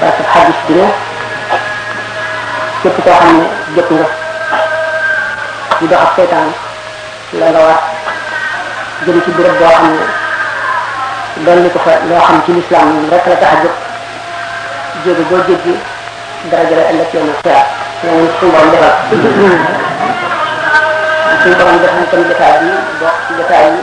baatub xadis bi ne képp koo xam ne jot nga di dox ak seytaan la nga war jëm ci béréb boo xam ne doon li ko fa loo xam ci lislaam rek la tax a jóg jéego boo jéggi daraja la ëllëg yow nag xeer yow nag suñu borom defal suñu borom defal kon jotaay bi bokk ci jotaay yi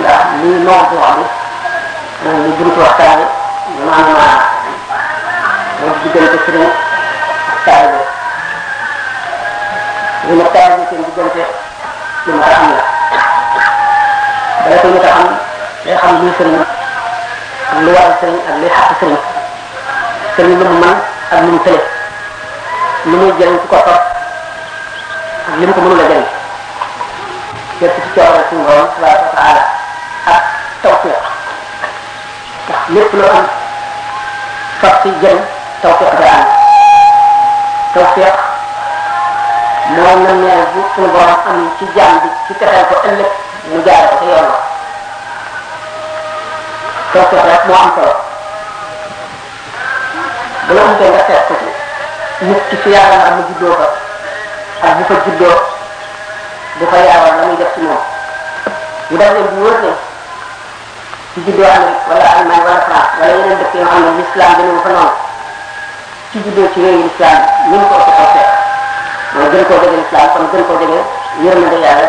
ndax lii noonu ci wax bi moom ñu buntu waxtaan bi maanaam moom diggante ci ne ak taalibe li ma taalibe seen diggante lu ma am la bala ko ñu ko am day xam luy sëriñ ak lu waral sëriñ ak luy xàq sëriñ te ni lu mu mën ak lu mu tële lu muy jëriñ ci ko topp ak li mu ko mënul a jëriñ yëpp ci coobare suñu borom tabaraka wa taala ak tawfiq ndax lépp loo am fab ci jëriñ tawfiq da am tawfiq mooy na ne bu suñu borom am ci jaam bi ci texeel ko ëllëg mu jaare ko te yoon la tawfiq rek moo am solo bu la wutee nga seet ko ci nit ki fi yaaram am na juddoo fa ak bu fa juddoo bu fa yaaram la muy def ci moom bu def leen bu wóor ne ci juddoo Amérique wala Allemagne wala France wala yeneen dëkk yoo xam ne l'islam dañoo fa noonu ci juddoo ci réewu l'islam ñu ngi ko ëpp ko fekk mooy gën koo jege l'islam kon gën koo jege yërmande yàlla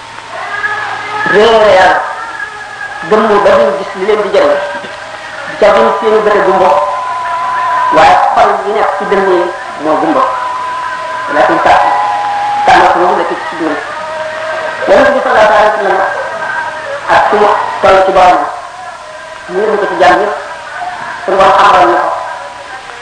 réer na yàlla gëm mu ba duñ gis li leen di jëriñ di ca gën seen i bëte gumbo waaye xol yi nekk ci dënn yi moo gumbo la ci sa tànnak moom la ci ci dund yonent bi sallallahu alayhi wa sallam ak su toll ci borom ñu yëngu ko ci jàmm yëpp suñu borom xamal na ko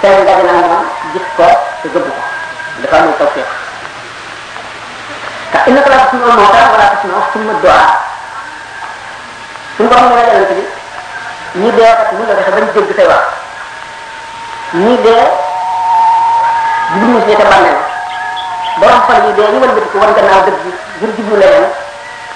seen daje naa moom gis ko te gëdd ko dafa amul tawfiq ndax inna ko laa tasmi on mawta wala tasmi on summa doa suñu borom dana yonent bi ñi dee kat mun nga fexe bañ dégg say wax ñi dee jublu ñu si te bànneel borom xol yi dee ñu wan dëgg ko wan gannaaw dëgg ngir jublu leneen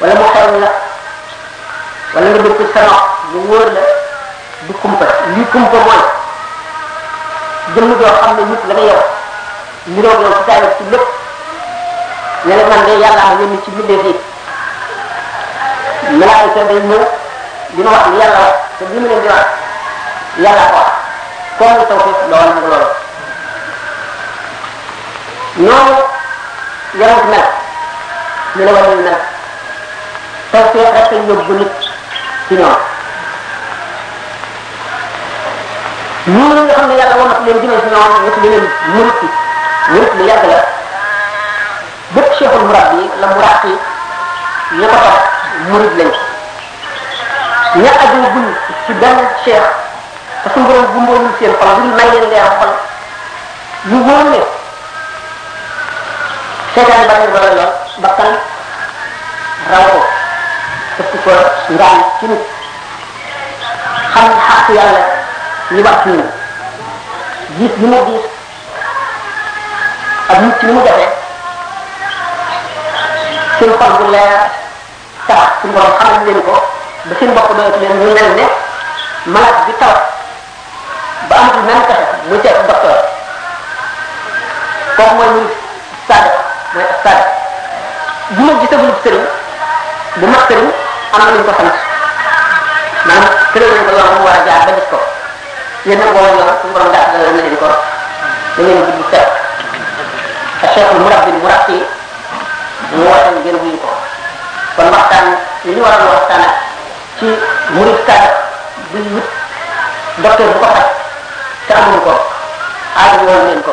wala mu xeeñ la wala nga dëkk sa nopp mu wóor la du kumpa lii kumpa mooy jëmm joo xam ne nit la nga yow niroog yow ci taalib ci lépp ne la man de yàlla am yónni ci mbindeef yi malaayika day ñëw di ma wax li yàlla wax te li mu leen di wax yàlla ko wax comme taw fi lool nag loolu noonu yonent mel ñu la war a mel tawfeex rek ay yóbbu nit ci ñoom ñun nga xam ne yàlla woon na leen jëmee si ñoom ñu tudd leen murit yi murit lu yàgg la bépp cheikhul murab yi la murab yi ñu ko topp murit lañ ña aju buñ ci benn cheikh te suñu borom bu mboolul seen xol buñ may leen leer xol ñu wóor ne seetaan bari na doole lool bakkan raw ko ëpp ko ngaan ci nit xam xàq yàlla yi wax ci ñun gis li mu gis ak nit ci li mu defee seen xol bu leer tawat suñu borom xamal leen ko ba seen bopp doyatu leen ñu mel ne malade bi tawat ba amatul menn pexe muy seet docteur kooku mooy muy stade mooy stade bu ma gisagul sëriñ bu mag sëriñ am na lu ñu ko sant maanaam tëral nañ ko yoon mu war a jaar ba gis ko yéen nag boobu yoon suñu borom daal dana leen ko da ngeen gudd set ak cheikh murabbi murabbi ñu woote ñu gën wuyu ko kon waxtaan li ñu waroon waxtaan ak ci murid kan bu ñu wut docteur bu ko faj te amuñu ko aaju woon leen ko